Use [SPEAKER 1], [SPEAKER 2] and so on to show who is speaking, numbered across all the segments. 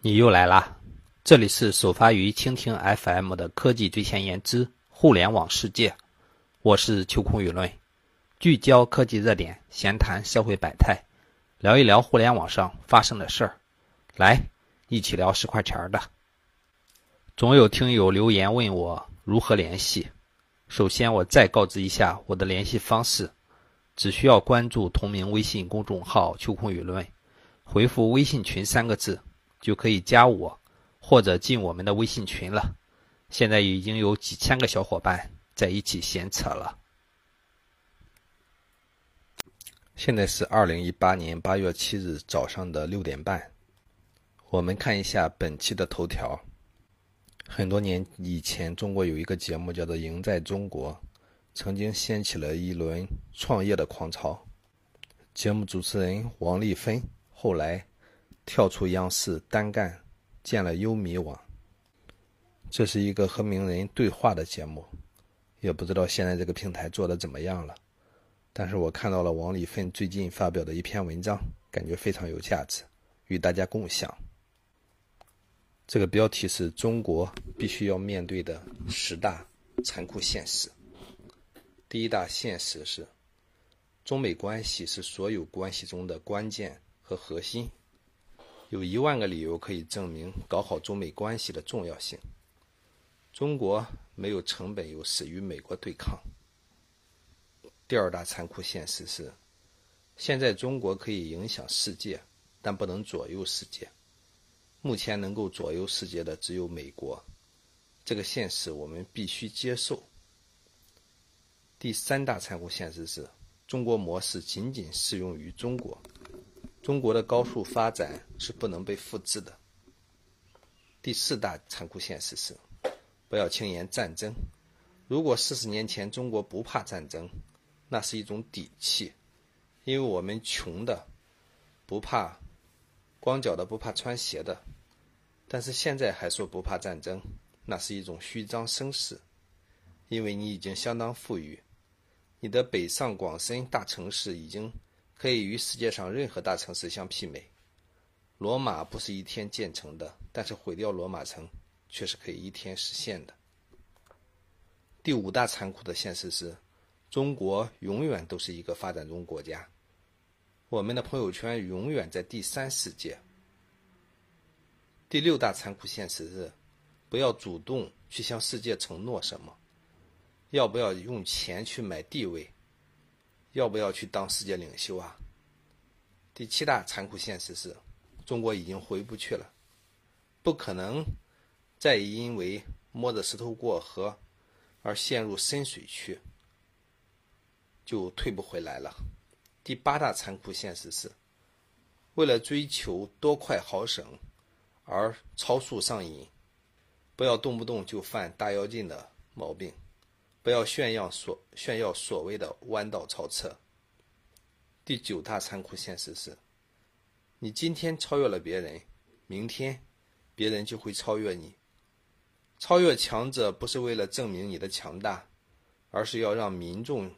[SPEAKER 1] 你又来啦！这里是首发于蜻蜓 FM 的科技最前沿之互联网世界，我是秋空舆论，聚焦科技热点，闲谈社会百态，聊一聊互联网上发生的事儿，来一起聊十块钱的。总有听友留言问我如何联系，首先我再告知一下我的联系方式，只需要关注同名微信公众号“秋空舆论”，回复“微信群”三个字。就可以加我，或者进我们的微信群了。现在已经有几千个小伙伴在一起闲扯了。现在是二零一八年八月七日早上的六点半。我们看一下本期的头条。很多年以前，中国有一个节目叫做《赢在中国》，曾经掀起了一轮创业的狂潮。节目主持人王丽芬后来。跳出央视单干，建了优米网。这是一个和名人对话的节目，也不知道现在这个平台做的怎么样了。但是我看到了王丽芬最近发表的一篇文章，感觉非常有价值，与大家共享。这个标题是中国必须要面对的十大残酷现实。第一大现实是，中美关系是所有关系中的关键和核心。有一万个理由可以证明搞好中美关系的重要性。中国没有成本优势与美国对抗。第二大残酷现实是，现在中国可以影响世界，但不能左右世界。目前能够左右世界的只有美国，这个现实我们必须接受。第三大残酷现实是，中国模式仅仅适用于中国。中国的高速发展是不能被复制的。第四大残酷现实是，不要轻言战争。如果四十年前中国不怕战争，那是一种底气，因为我们穷的不怕光脚的不怕穿鞋的。但是现在还说不怕战争，那是一种虚张声势，因为你已经相当富裕，你的北上广深大城市已经。可以与世界上任何大城市相媲美。罗马不是一天建成的，但是毁掉罗马城却是可以一天实现的。第五大残酷的现实是，中国永远都是一个发展中国家，我们的朋友圈永远在第三世界。第六大残酷现实是，不要主动去向世界承诺什么，要不要用钱去买地位？要不要去当世界领袖啊？第七大残酷现实是，中国已经回不去了，不可能再因为摸着石头过河而陷入深水区，就退不回来了。第八大残酷现实是，为了追求多快好省而超速上瘾，不要动不动就犯大跃进的毛病。不要炫耀所炫耀所谓的弯道超车。第九大残酷现实是，你今天超越了别人，明天别人就会超越你。超越强者不是为了证明你的强大，而是要让民众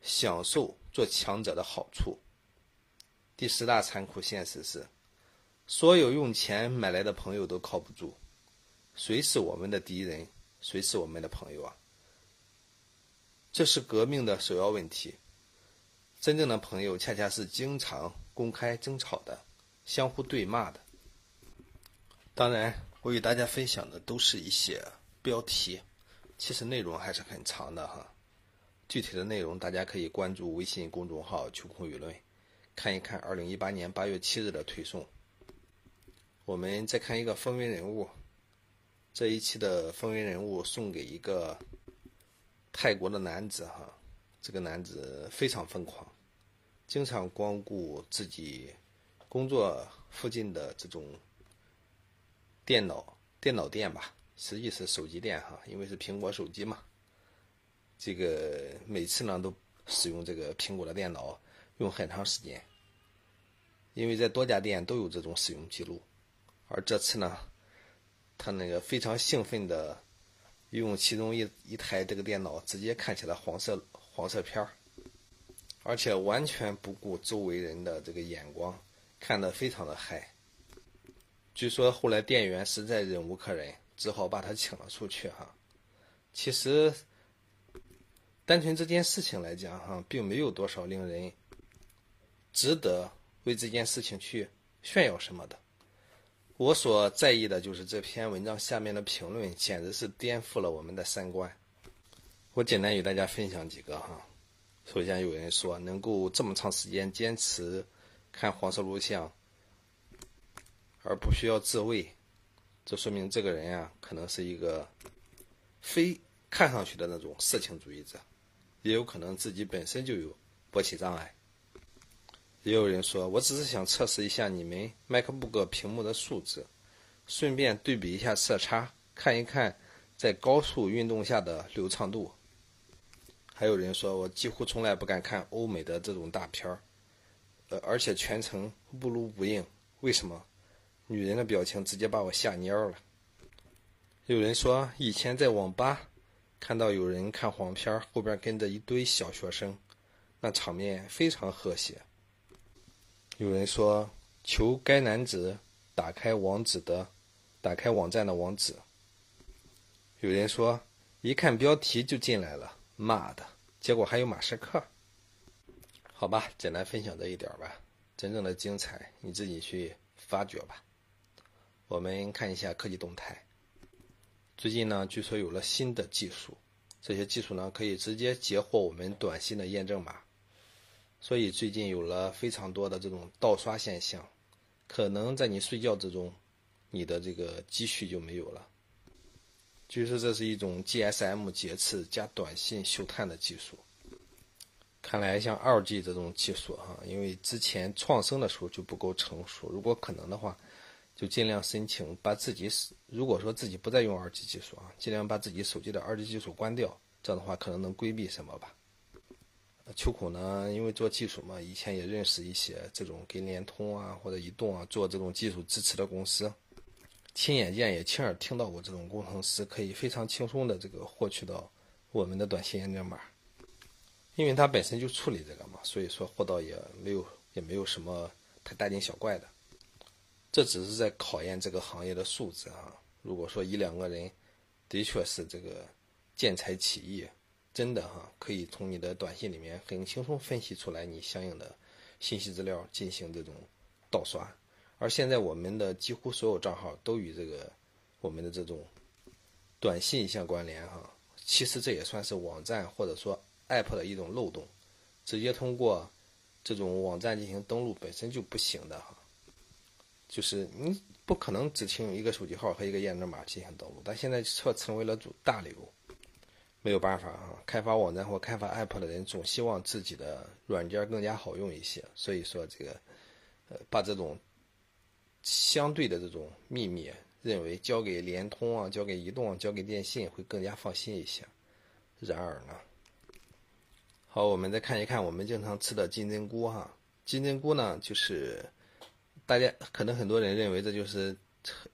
[SPEAKER 1] 享受做强者的好处。第十大残酷现实是，所有用钱买来的朋友都靠不住。谁是我们的敌人？谁是我们的朋友啊？这是革命的首要问题。真正的朋友，恰恰是经常公开争吵的、相互对骂的。当然，我与大家分享的都是一些标题，其实内容还是很长的哈。具体的内容，大家可以关注微信公众号“秋空舆论”，看一看二零一八年八月七日的推送。我们再看一个风云人物，这一期的风云人物送给一个。泰国的男子哈，这个男子非常疯狂，经常光顾自己工作附近的这种电脑电脑店吧，实际是手机店哈，因为是苹果手机嘛。这个每次呢都使用这个苹果的电脑用很长时间，因为在多家店都有这种使用记录，而这次呢，他那个非常兴奋的。用其中一一台这个电脑，直接看起来黄色黄色片儿，而且完全不顾周围人的这个眼光，看得非常的嗨。据说后来店员实在忍无可忍，只好把他请了出去哈。其实，单纯这件事情来讲哈，并没有多少令人值得为这件事情去炫耀什么的。我所在意的就是这篇文章下面的评论，简直是颠覆了我们的三观。我简单与大家分享几个哈。首先有人说，能够这么长时间坚持看黄色录像。而不需要自慰，这说明这个人呀，可能是一个非看上去的那种色情主义者，也有可能自己本身就有勃起障碍。也有人说，我只是想测试一下你们 MacBook 屏幕的素质，顺便对比一下色差，看一看在高速运动下的流畅度。还有人说我几乎从来不敢看欧美的这种大片儿，呃，而且全程不撸不应，为什么？女人的表情直接把我吓蔫了。有人说，以前在网吧看到有人看黄片，后边跟着一堆小学生，那场面非常和谐。有人说，求该男子打开网址的，打开网站的网址。有人说，一看标题就进来了，妈的！结果还有马赛克。好吧，简单分享这一点吧，真正的精彩你自己去发掘吧。我们看一下科技动态。最近呢，据说有了新的技术，这些技术呢可以直接截获我们短信的验证码，所以最近有了非常多的这种盗刷现象，可能在你睡觉之中，你的这个积蓄就没有了。据说这是一种 GSM 劫持加短信嗅探的技术。看来像二 G 这种技术哈，因为之前创生的时候就不够成熟，如果可能的话。就尽量申请把自己，如果说自己不再用二 G 技术啊，尽量把自己手机的二 G 技术关掉，这样的话可能能规避什么吧。秋苦呢，因为做技术嘛，以前也认识一些这种跟联通啊或者移动啊做这种技术支持的公司，亲眼见也亲耳听到过这种工程师可以非常轻松的这个获取到我们的短信验证码，因为他本身就处理这个嘛，所以说获到也没有也没有什么太大惊小怪的。这只是在考验这个行业的素质啊！如果说一两个人的确是这个见财起意，真的哈，可以从你的短信里面很轻松分析出来你相应的信息资料进行这种盗刷。而现在我们的几乎所有账号都与这个我们的这种短信相关联哈，其实这也算是网站或者说 App 的一种漏洞，直接通过这种网站进行登录本身就不行的哈。就是你不可能只听一个手机号和一个验证码进行登录，但现在却成为了主大流。没有办法啊，开发网站或开发 App 的人总希望自己的软件更加好用一些，所以说这个，呃，把这种相对的这种秘密认为交给联通啊、交给移动、交给电信会更加放心一些。然而呢，好，我们再看一看我们经常吃的金针菇哈，金针菇呢就是。大家可能很多人认为这就是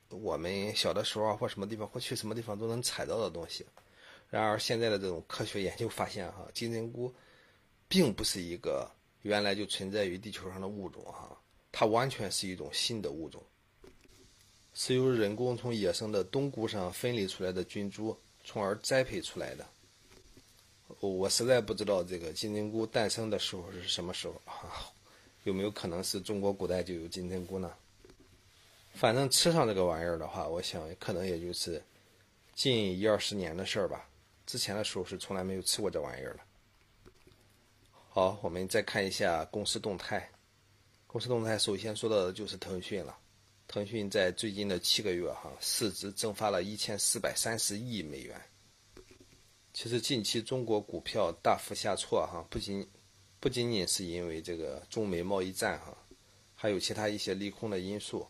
[SPEAKER 1] 我们小的时候啊，或什么地方或去什么地方都能采到的东西。然而现在的这种科学研究发现，哈，金针菇并不是一个原来就存在于地球上的物种，哈，它完全是一种新的物种，是由人工从野生的冬菇上分离出来的菌株，从而栽培出来的。我实在不知道这个金针菇诞生的时候是什么时候啊。有没有可能是中国古代就有金针菇呢？反正吃上这个玩意儿的话，我想可能也就是近一二十年的事儿吧。之前的时候是从来没有吃过这玩意儿的。好，我们再看一下公司动态。公司动态首先说到的就是腾讯了。腾讯在最近的七个月哈，市值蒸发了一千四百三十亿美元。其实近期中国股票大幅下挫哈，不仅不仅仅是因为这个中美贸易战哈，还有其他一些利空的因素。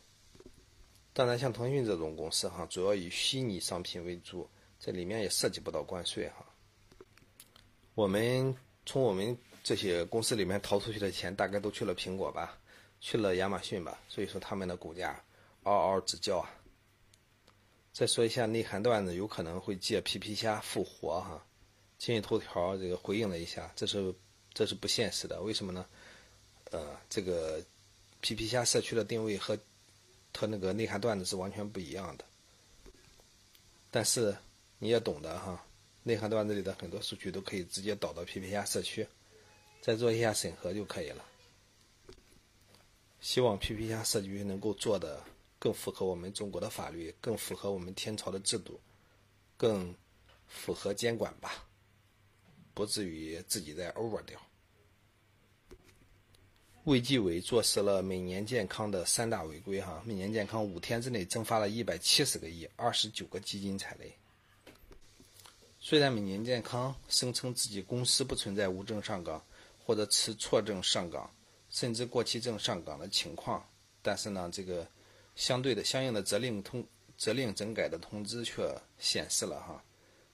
[SPEAKER 1] 当然，像腾讯这种公司哈，主要以虚拟商品为主，这里面也涉及不到关税哈。我们从我们这些公司里面逃出去的钱，大概都去了苹果吧，去了亚马逊吧，所以说他们的股价嗷嗷直叫啊。再说一下内涵段子，有可能会借皮皮虾复活哈。今日头条这个回应了一下，这是。这是不现实的，为什么呢？呃，这个皮皮虾社区的定位和和那个内涵段子是完全不一样的。但是你也懂得哈，内涵段子里的很多数据都可以直接导到 PP 加社区，再做一下审核就可以了。希望 PP 加社区能够做的更符合我们中国的法律，更符合我们天朝的制度，更符合监管吧，不至于自己再 over 掉。卫计委坐实了每年健康的三大违规，哈，每年健康五天之内蒸发了一百七十个亿，二十九个基金踩雷。虽然每年健康声称自己公司不存在无证上岗或者持错证上岗，甚至过期证上岗的情况，但是呢，这个相对的相应的责令通责令整改的通知却显示了哈，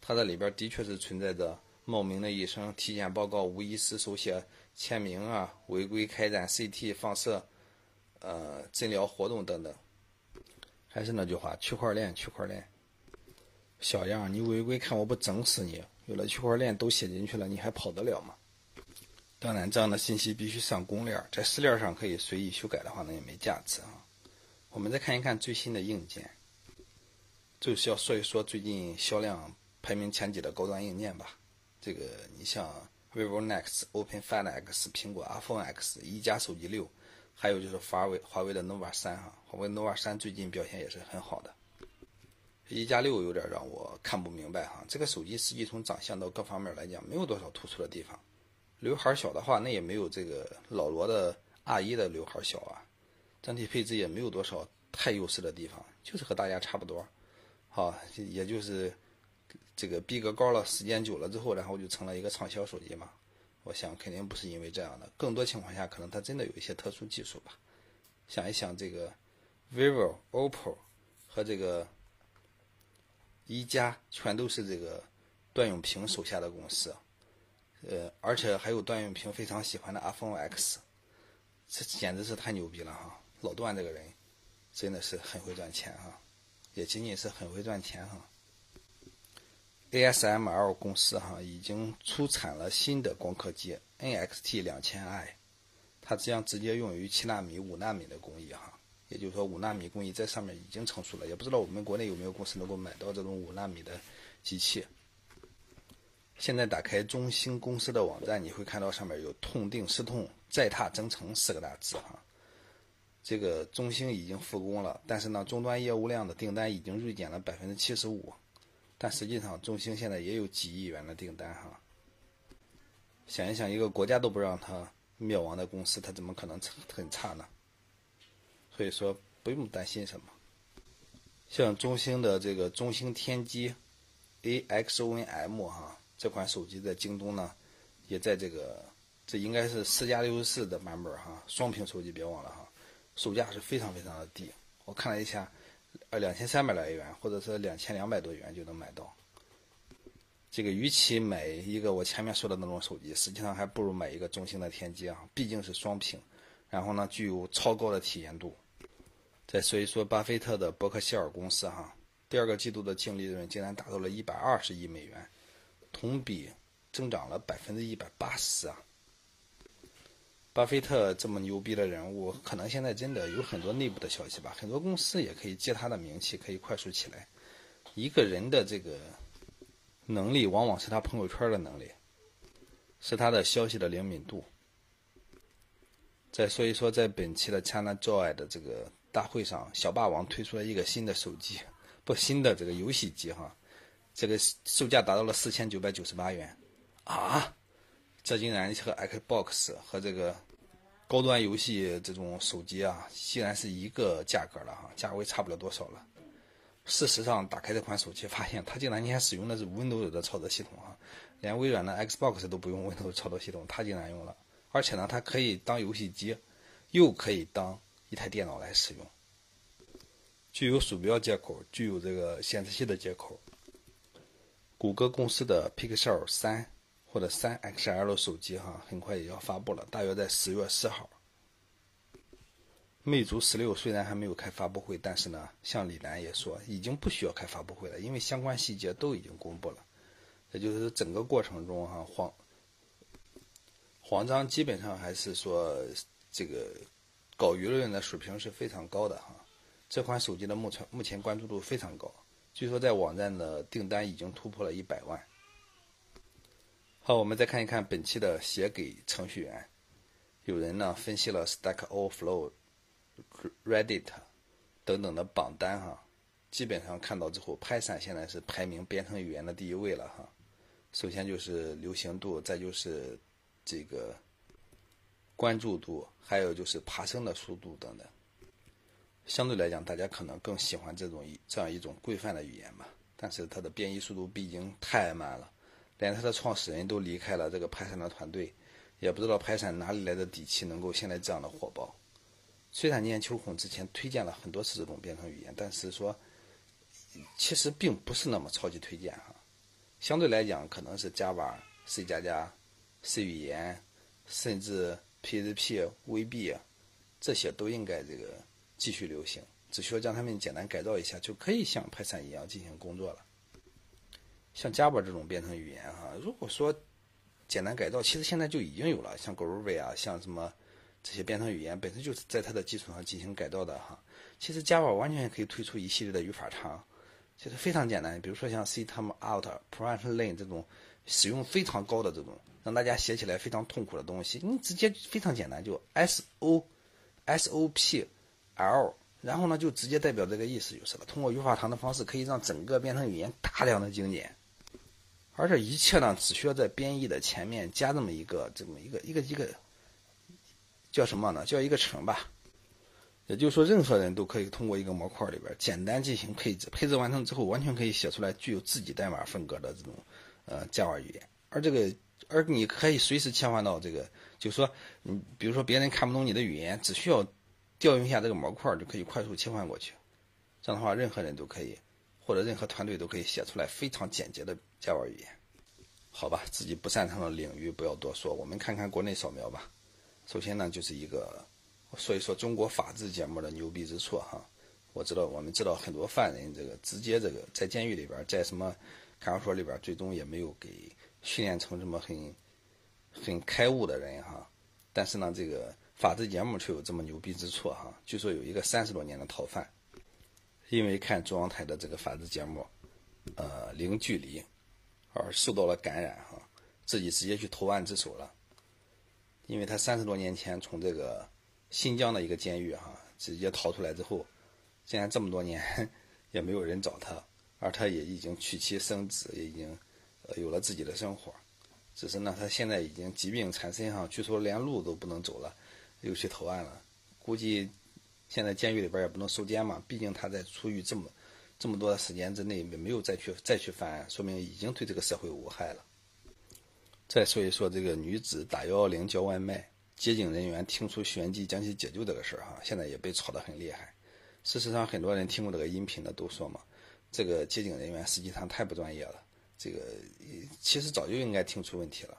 [SPEAKER 1] 它这里边的确是存在着冒名的医生体检报告无医师手写。签名啊，违规开展 CT 放射，呃，诊疗活动等等。还是那句话，区块链，区块链。小样，你违规，看我不整死你！有了区块链都写进去了，你还跑得了吗？当然，这样的信息必须上公链，在私链上可以随意修改的话，那也没价值啊。我们再看一看最新的硬件，就是要说一说最近销量排名前几的高端硬件吧。这个，你像。vivo Nex、OpenFind X、苹果 iPhone X、一加手机六，还有就是华为华为的 nova 三哈，华为 nova 三最近表现也是很好的。一加六有点让我看不明白哈，这个手机实际从长相到各方面来讲没有多少突出的地方，刘海小的话那也没有这个老罗的 R 一的刘海小啊，整体配置也没有多少太优势的地方，就是和大家差不多，好，也就是。这个逼格高了，时间久了之后，然后就成了一个畅销手机嘛？我想肯定不是因为这样的，更多情况下可能它真的有一些特殊技术吧。想一想，这个 vivo、OPPO 和这个一加全都是这个段永平手下的公司，呃，而且还有段永平非常喜欢的 iPhone X，这简直是太牛逼了哈！老段这个人真的是很会赚钱哈，也仅仅是很会赚钱哈。ASML 公司哈已经出产了新的光刻机 NXT 两千 i，它将直接用于七纳米、五纳米的工艺哈，也就是说五纳米工艺在上面已经成熟了，也不知道我们国内有没有公司能够买到这种五纳米的机器。现在打开中兴公司的网站，你会看到上面有“痛定思痛，再踏征程”四个大字哈。这个中兴已经复工了，但是呢，终端业务量的订单已经锐减了百分之七十五。但实际上，中兴现在也有几亿元的订单哈。想一想，一个国家都不让它灭亡的公司，它怎么可能很差呢？所以说，不用担心什么。像中兴的这个中兴天机 AXONM 哈，这款手机在京东呢，也在这个，这应该是四加六十四的版本哈，双屏手机别忘了哈，售价是非常非常的低。我看了一下。呃，两千三百来元，或者是两千两百多元就能买到。这个与其买一个我前面说的那种手机，实际上还不如买一个中兴的天机啊，毕竟是双屏，然后呢具有超高的体验度。再说一说巴菲特的伯克希尔公司哈，第二个季度的净利润竟然达到了一百二十亿美元，同比增长了百分之一百八十啊。巴菲特这么牛逼的人物，可能现在真的有很多内部的消息吧。很多公司也可以借他的名气，可以快速起来。一个人的这个能力，往往是他朋友圈的能力，是他的消息的灵敏度。再说一说，在本期的 China Joy 的这个大会上，小霸王推出了一个新的手机，不新的这个游戏机哈，这个售价达到了四千九百九十八元啊。这竟然和 Xbox 和这个高端游戏这种手机啊，竟然是一个价格了哈，价位差不了多少了。事实上，打开这款手机，发现它竟然你还使用的是 Windows 的操作系统哈，连微软的 Xbox 都不用 Windows 操作系统，它竟然用了。而且呢，它可以当游戏机，又可以当一台电脑来使用，具有鼠标接口，具有这个显示器的接口。谷歌公司的 Pixel 三。或者三 XL 手机哈，很快也要发布了，大约在十月四号。魅族十六虽然还没有开发布会，但是呢，像李楠也说，已经不需要开发布会了，因为相关细节都已经公布了。也就是整个过程中哈，黄黄章基本上还是说这个搞舆论的水平是非常高的哈，这款手机的目前目前关注度非常高，据说在网站的订单已经突破了一百万。好，我们再看一看本期的写给程序员。有人呢分析了 Stack Overflow、Reddit 等等的榜单哈，基本上看到之后，Python 现在是排名编程语言的第一位了哈。首先就是流行度，再就是这个关注度，还有就是爬升的速度等等。相对来讲，大家可能更喜欢这种一这样一种规范的语言吧。但是它的编译速度毕竟太慢了，连它的创始人都离开了这个爬山的团队，也不知道爬山哪里来的底气，能够现在这样的火爆。虽然念秋孔之前推荐了很多次这种编程语言，但是说其实并不是那么超级推荐哈。相对来讲，可能是 Java、C 加加、C 语言，甚至 PHP、VB 啊这些都应该这个。继续流行，只需要将它们简单改造一下，就可以像 Python 一样进行工作了。像 Java 这种编程语言，哈，如果说简单改造，其实现在就已经有了，像 Groovy 啊，像什么这些编程语言，本身就是在它的基础上进行改造的，哈。其实 Java 完全可以推出一系列的语法仓，其实非常简单。比如说像 Ctimeout、Println 这种使用非常高的这种，让大家写起来非常痛苦的东西，你直接非常简单，就 SO、SOP。L，然后呢，就直接代表这个意思就是了。通过语法堂的方式，可以让整个编程语言大量的精简，而这一切呢，只需要在编译的前面加这么一个这么一个一个一个叫什么呢？叫一个程吧。也就是说，任何人都可以通过一个模块里边简单进行配置，配置完成之后，完全可以写出来具有自己代码风格的这种呃 Java 语言。而这个，而你可以随时切换到这个，就是说，你比如说别人看不懂你的语言，只需要。调用一下这个模块就可以快速切换过去，这样的话任何人都可以，或者任何团队都可以写出来非常简洁的 Java 语言。好吧，自己不擅长的领域不要多说，我们看看国内扫描吧。首先呢，就是一个说一说中国法制节目的牛逼之处哈。我知道，我们知道很多犯人这个直接这个在监狱里边，在什么看守所里边，最终也没有给训练成这么很很开悟的人哈。但是呢，这个。法制节目却有这么牛逼之处哈！据说有一个三十多年的逃犯，因为看中央台的这个法制节目，呃，零距离，而受到了感染哈，自己直接去投案自首了。因为他三十多年前从这个新疆的一个监狱哈直接逃出来之后，竟然这么多年 也没有人找他，而他也已经娶妻生子，也已经有了自己的生活。只是呢，他现在已经疾病缠身哈，据说连路都不能走了。又去投案了，估计现在监狱里边也不能收监嘛，毕竟他在出狱这么这么多的时间之内没没有再去再去犯案，说明已经对这个社会无害了。再说一说这个女子打幺幺零叫外卖，接警人员听出玄机将其解救这个事儿哈，现在也被炒得很厉害。事实上，很多人听过这个音频的都说嘛，这个接警人员实际上太不专业了，这个其实早就应该听出问题了。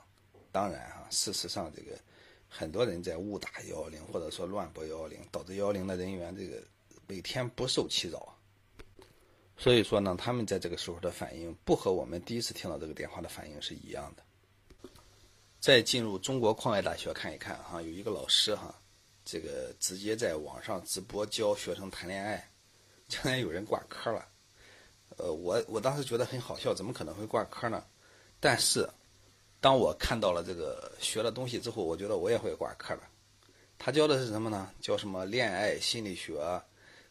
[SPEAKER 1] 当然哈，事实上这个。很多人在误打幺幺零，或者说乱拨幺幺零，导致幺幺零的人员这个每天不受其扰。所以说呢，他们在这个时候的反应不和我们第一次听到这个电话的反应是一样的。再进入中国矿业大学看一看哈，有一个老师哈，这个直接在网上直播教学生谈恋爱，竟然有人挂科了。呃，我我当时觉得很好笑，怎么可能会挂科呢？但是。当我看到了这个学了东西之后，我觉得我也会挂科了。他教的是什么呢？教什么恋爱心理学？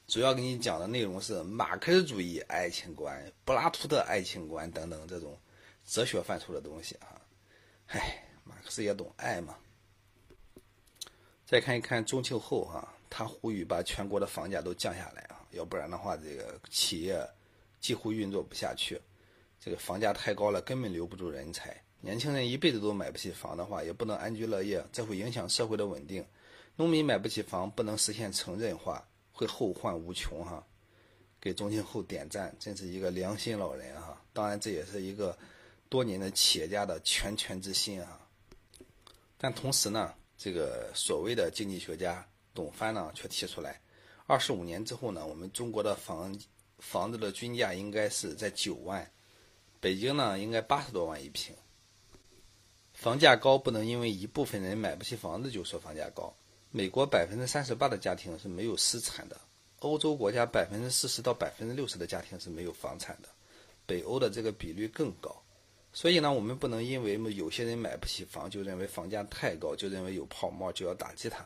[SPEAKER 1] 主要给你讲的内容是马克思主义爱情观、柏拉图的爱情观等等这种哲学范畴的东西啊。唉，马克思也懂爱嘛。再看一看中秋后哈，他呼吁把全国的房价都降下来啊，要不然的话，这个企业几乎运作不下去。这个房价太高了，根本留不住人才。年轻人一辈子都买不起房的话，也不能安居乐业，这会影响社会的稳定。农民买不起房，不能实现城镇化，会后患无穷哈。给钟庆后点赞，真是一个良心老人哈。当然，这也是一个多年的企业家的拳拳之心啊。但同时呢，这个所谓的经济学家董帆呢，却提出来，二十五年之后呢，我们中国的房房子的均价应该是在九万，北京呢应该八十多万一平。房价高不能因为一部分人买不起房子就说房价高。美国百分之三十八的家庭是没有私产的，
[SPEAKER 2] 欧洲国家百分之四十到百分之六十的家庭是没有房产的，北欧的这个比率更高。所以呢，我们不能因为有些人买不起房，就认为房价太高，就认为有泡沫就要打击它。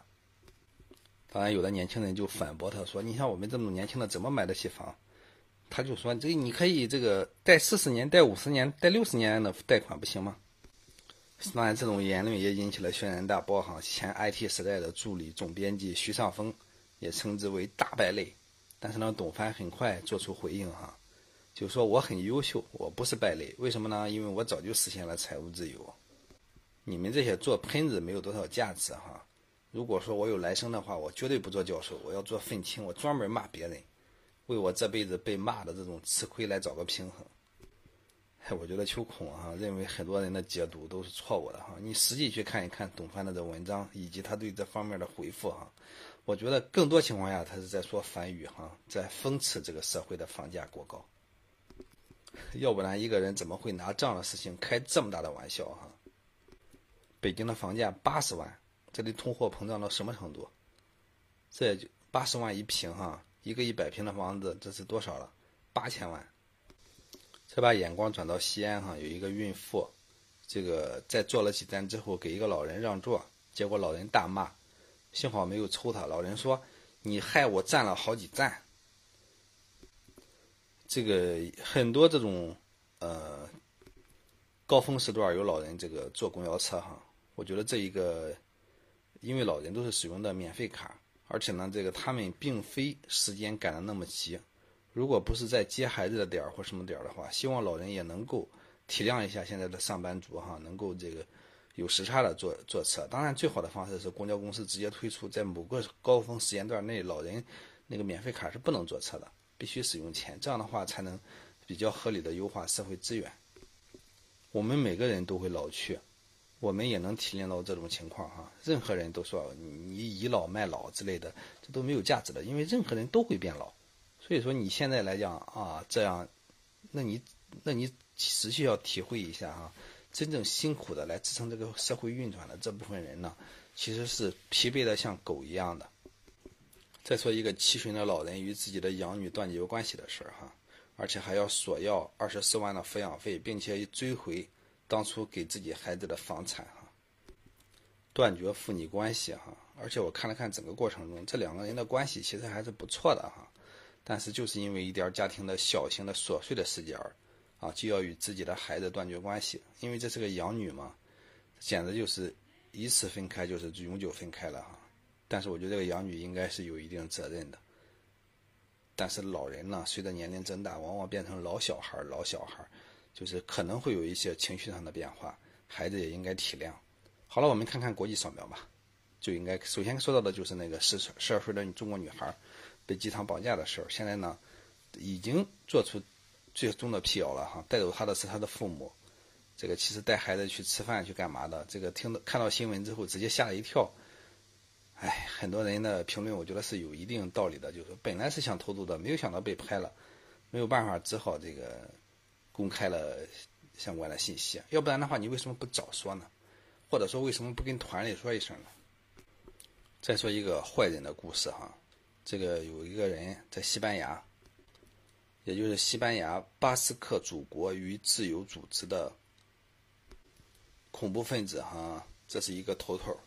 [SPEAKER 2] 当然，有的年轻人就反驳他说：“你像我们这么年轻的，怎么买得起房？”他就说：“这你可以这个贷四十年、贷五十年、贷六十年的贷款不行吗？”当然，这种言论也引起了轩然大波哈。前 IT 时代的助理总编辑徐尚峰也称之为大败类。但是呢，董帆很快做出回应哈，就说我很优秀，我不是败类。为什么呢？因为我早就实现了财务自由。你们这些做喷子没有多少价值哈。如果说我有来生的话，我绝对不做教授，我要做愤青，我专门骂别人，为我这辈子被骂的这种吃亏来找个平衡。哎，我觉得秋孔啊认为很多人的解读都是错误的哈。你实际去看一看董帆的这文章以及他对这方面的回复哈，我觉得更多情况下他是在说反语哈，在讽刺这个社会的房价过高。要不然一个人怎么会拿这样的事情开这么大的玩笑哈？北京的房价八十万。这里通货膨胀到什么程度？这就八十万一平哈，一个一百平的房子，这是多少了？八千万。再把眼光转到西安哈，有一个孕妇，这个在坐了几站之后，给一个老人让座，结果老人大骂，幸好没有抽他。老人说：“你害我站了好几站。”这个很多这种呃高峰时段有老人这个坐公交车哈，我觉得这一个。因为老人都是使用的免费卡，而且呢，这个他们并非时间赶得那么急。如果不是在接孩子的点儿或什么点儿的话，希望老人也能够体谅一下现在的上班族哈，能够这个有时差的坐坐车。当然，最好的方式是公交公司直接推出，在某个高峰时间段内，老人那个免费卡是不能坐车的，必须使用钱。这样的话才能比较合理的优化社会资源。我们每个人都会老去。我们也能体验到这种情况哈，任何人都说你倚老卖老之类的，这都没有价值的，因为任何人都会变老。所以说你现在来讲啊，这样，那你那你实际要体会一下哈，真正辛苦的来支撑这个社会运转的这部分人呢，其实是疲惫的像狗一样的。再说一个七旬的老人与自己的养女断绝关系的事儿哈，而且还要索要二十四万的抚养费，并且追回。当初给自己孩子的房产哈，断绝父女关系哈，而且我看了看整个过程中，这两个人的关系其实还是不错的哈，但是就是因为一点家庭的小型的琐碎的事件儿，啊，就要与自己的孩子断绝关系，因为这是个养女嘛，简直就是一次分开就是永久分开了哈。但是我觉得这个养女应该是有一定责任的，但是老人呢，随着年龄增大，往往变成老小孩儿，老小孩儿。就是可能会有一些情绪上的变化，孩子也应该体谅。好了，我们看看国际扫描吧。就应该首先说到的就是那个十十二岁的中国女孩被机场绑架的事儿。现在呢，已经做出最终的辟谣了哈。带走她的是她的父母。这个其实带孩子去吃饭去干嘛的？这个听到看到新闻之后直接吓了一跳。哎，很多人的评论我觉得是有一定道理的，就是本来是想偷渡的，没有想到被拍了，没有办法，只好这个。公开了相关的信息，要不然的话，你为什么不早说呢？或者说，为什么不跟团里说一声呢？再说一个坏人的故事哈，这个有一个人在西班牙，也就是西班牙巴斯克祖国与自由组织的恐怖分子哈，这是一个头头。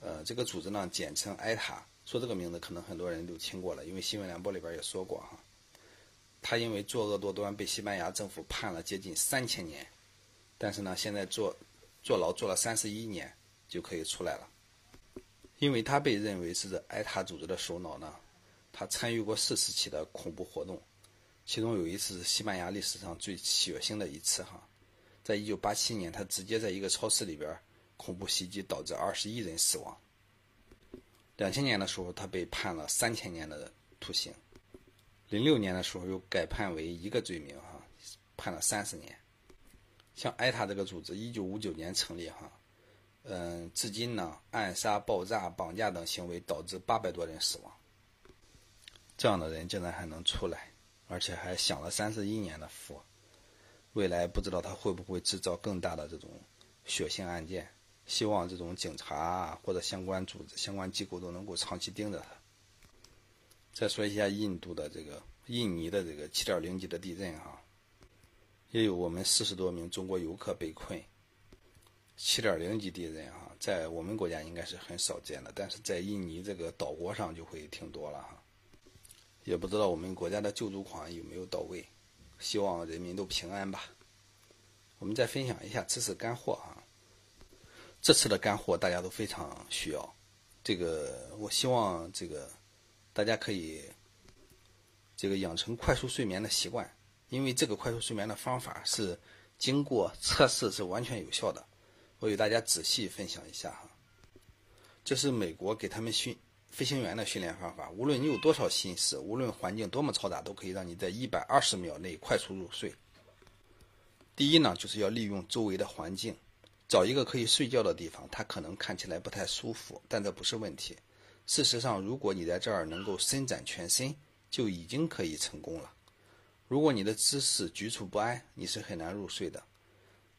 [SPEAKER 2] 呃，这个组织呢，简称埃塔。说这个名字，可能很多人都听过了，因为新闻联播里边也说过哈。他因为作恶多端被西班牙政府判了接近三千年，但是呢，现在坐坐牢坐了三十一年就可以出来了。因为他被认为是这埃塔组织的首脑呢，他参与过四十起的恐怖活动，其中有一次是西班牙历史上最血腥的一次哈，在一九八七年，他直接在一个超市里边恐怖袭击，导致二十一人死亡。两千年的时候，他被判了三千年的徒刑。零六年的时候又改判为一个罪名哈，判了三十年。像埃塔这个组织，一九五九年成立哈，嗯，至今呢，暗杀、爆炸、绑架等行为导致八百多人死亡。这样的人竟然还能出来，而且还享了三十一年的福。未来不知道他会不会制造更大的这种血腥案件。希望这种警察或者相关组织、相关机构都能够长期盯着他。再说一下印度的这个印尼的这个七点零级的地震哈，也有我们四十多名中国游客被困。七点零级地震哈，在我们国家应该是很少见的，但是在印尼这个岛国上就会挺多了哈。也不知道我们国家的救助款有没有到位，希望人民都平安吧。我们再分享一下这次干货啊，这次的干货大家都非常需要，这个我希望这个。大家可以这个养成快速睡眠的习惯，因为这个快速睡眠的方法是经过测试是完全有效的。我给大家仔细分享一下哈，这是美国给他们训飞行员的训练方法，无论你有多少心事，无论环境多么嘈杂，都可以让你在一百二十秒内快速入睡。第一呢，就是要利用周围的环境，找一个可以睡觉的地方，它可能看起来不太舒服，但这不是问题。事实上，如果你在这儿能够伸展全身，就已经可以成功了。如果你的姿势局促不安，你是很难入睡的。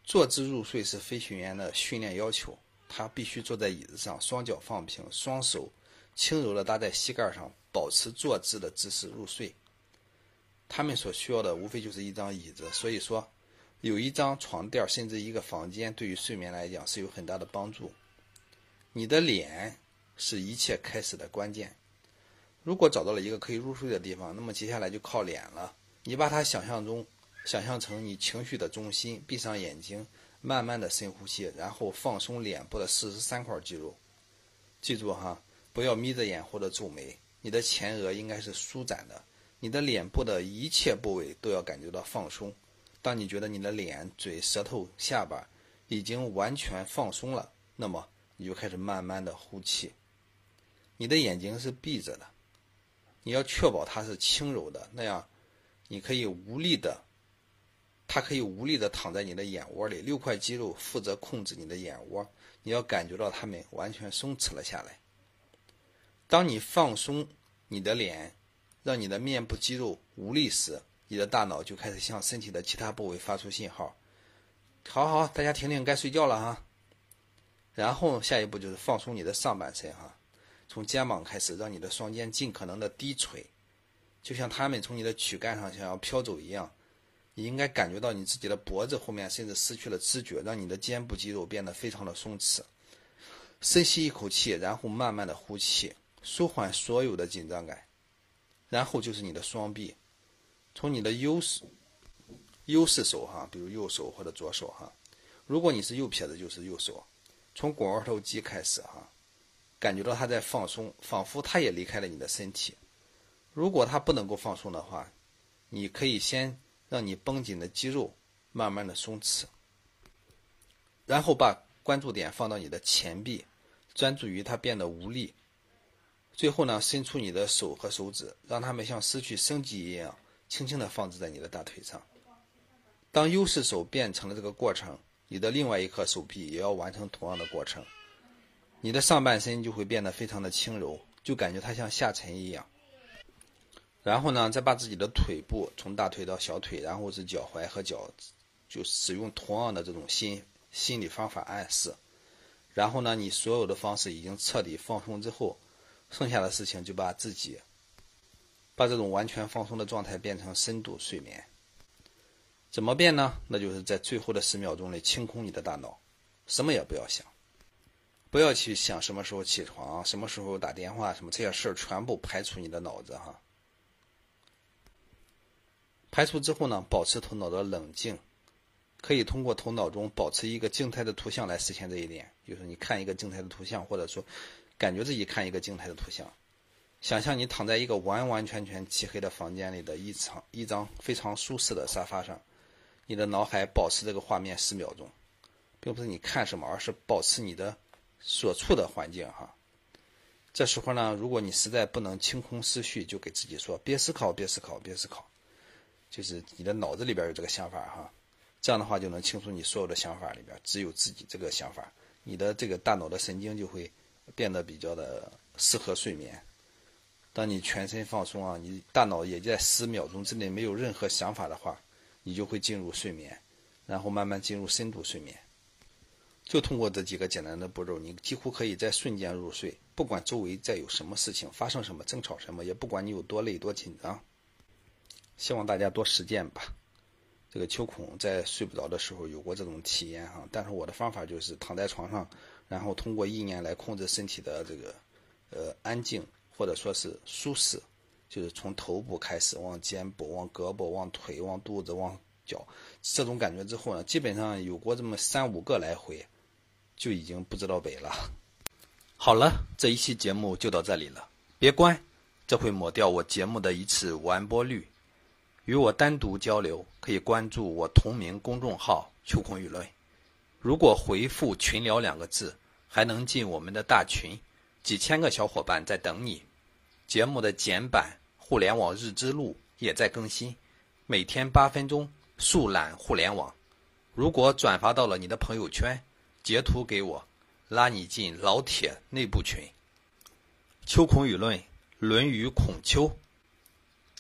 [SPEAKER 2] 坐姿入睡是飞行员的训练要求，他必须坐在椅子上，双脚放平，双手轻柔地搭在膝盖上，保持坐姿的姿势入睡。他们所需要的无非就是一张椅子，所以说，有一张床垫甚至一个房间，对于睡眠来讲是有很大的帮助。你的脸。是一切开始的关键。如果找到了一个可以入睡的地方，那么接下来就靠脸了。你把它想象中，想象成你情绪的中心，闭上眼睛，慢慢的深呼吸，然后放松脸部的四十三块肌肉。记住哈，不要眯着眼或者皱眉，你的前额应该是舒展的，你的脸部的一切部位都要感觉到放松。当你觉得你的脸、嘴、舌头、下巴已经完全放松了，那么你就开始慢慢的呼气。你的眼睛是闭着的，你要确保它是轻柔的，那样你可以无力的，它可以无力的躺在你的眼窝里。六块肌肉负责控制你的眼窝，你要感觉到它们完全松弛了下来。当你放松你的脸，让你的面部肌肉无力时，你的大脑就开始向身体的其他部位发出信号。好好，大家听听，该睡觉了哈。然后下一步就是放松你的上半身哈。从肩膀开始，让你的双肩尽可能的低垂，就像他们从你的躯干上想要飘走一样。你应该感觉到你自己的脖子后面甚至失去了知觉，让你的肩部肌肉变得非常的松弛。深吸一口气，然后慢慢的呼气，舒缓所有的紧张感。然后就是你的双臂，从你的优势优势手哈，比如右手或者左手哈。如果你是右撇子，就是右手，从肱二头肌开始哈。感觉到它在放松，仿佛它也离开了你的身体。如果它不能够放松的话，你可以先让你绷紧的肌肉慢慢的松弛，然后把关注点放到你的前臂，专注于它变得无力。最后呢，伸出你的手和手指，让它们像失去生机一样，轻轻的放置在你的大腿上。当优势手变成了这个过程，你的另外一颗手臂也要完成同样的过程。你的上半身就会变得非常的轻柔，就感觉它像下沉一样。然后呢，再把自己的腿部从大腿到小腿，然后是脚踝和脚，就使用同样的这种心心理方法暗示。然后呢，你所有的方式已经彻底放松之后，剩下的事情就把自己，把这种完全放松的状态变成深度睡眠。怎么变呢？那就是在最后的十秒钟内清空你的大脑，什么也不要想。不要去想什么时候起床，什么时候打电话，什么这些事儿全部排除你的脑子哈。排除之后呢，保持头脑的冷静，可以通过头脑中保持一个静态的图像来实现这一点。就是你看一个静态的图像，或者说感觉自己看一个静态的图像，想象你躺在一个完完全全漆黑的房间里的一张一张非常舒适的沙发上，你的脑海保持这个画面十秒钟，并不是你看什么，而是保持你的。所处的环境哈，这时候呢，如果你实在不能清空思绪，就给自己说别思考，别思考，别思考，就是你的脑子里边有这个想法哈，这样的话就能清除你所有的想法里边只有自己这个想法，你的这个大脑的神经就会变得比较的适合睡眠。当你全身放松啊，你大脑也在十秒钟之内没有任何想法的话，你就会进入睡眠，然后慢慢进入深度睡眠。就通过这几个简单的步骤，你几乎可以在瞬间入睡，不管周围再有什么事情发生，什么争吵什么，也不管你有多累多紧张。希望大家多实践吧。这个秋孔在睡不着的时候有过这种体验哈，但是我的方法就是躺在床上，然后通过意念来控制身体的这个呃安静或者说是舒适，就是从头部开始往肩部、往胳膊、往腿、往肚子、往脚，这种感觉之后呢，基本上有过这么三五个来回，就已经不知道北了。好了，这一期节目就到这里了，别关，这会抹掉我节目的一次完播率。与我单独交流，可以关注我同名公众号“秋空舆论”。如果回复“群聊”两个字，还能进我们的大群，几千个小伙伴在等你。节目的简版《互联网日之路》也在更新，每天八分钟速览互联网。如果转发到了你的朋友圈，截图给我，拉你进老铁内部群。秋孔舆论，《论语·孔丘》。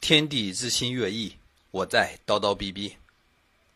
[SPEAKER 2] 天地日新月异，我在叨叨逼逼。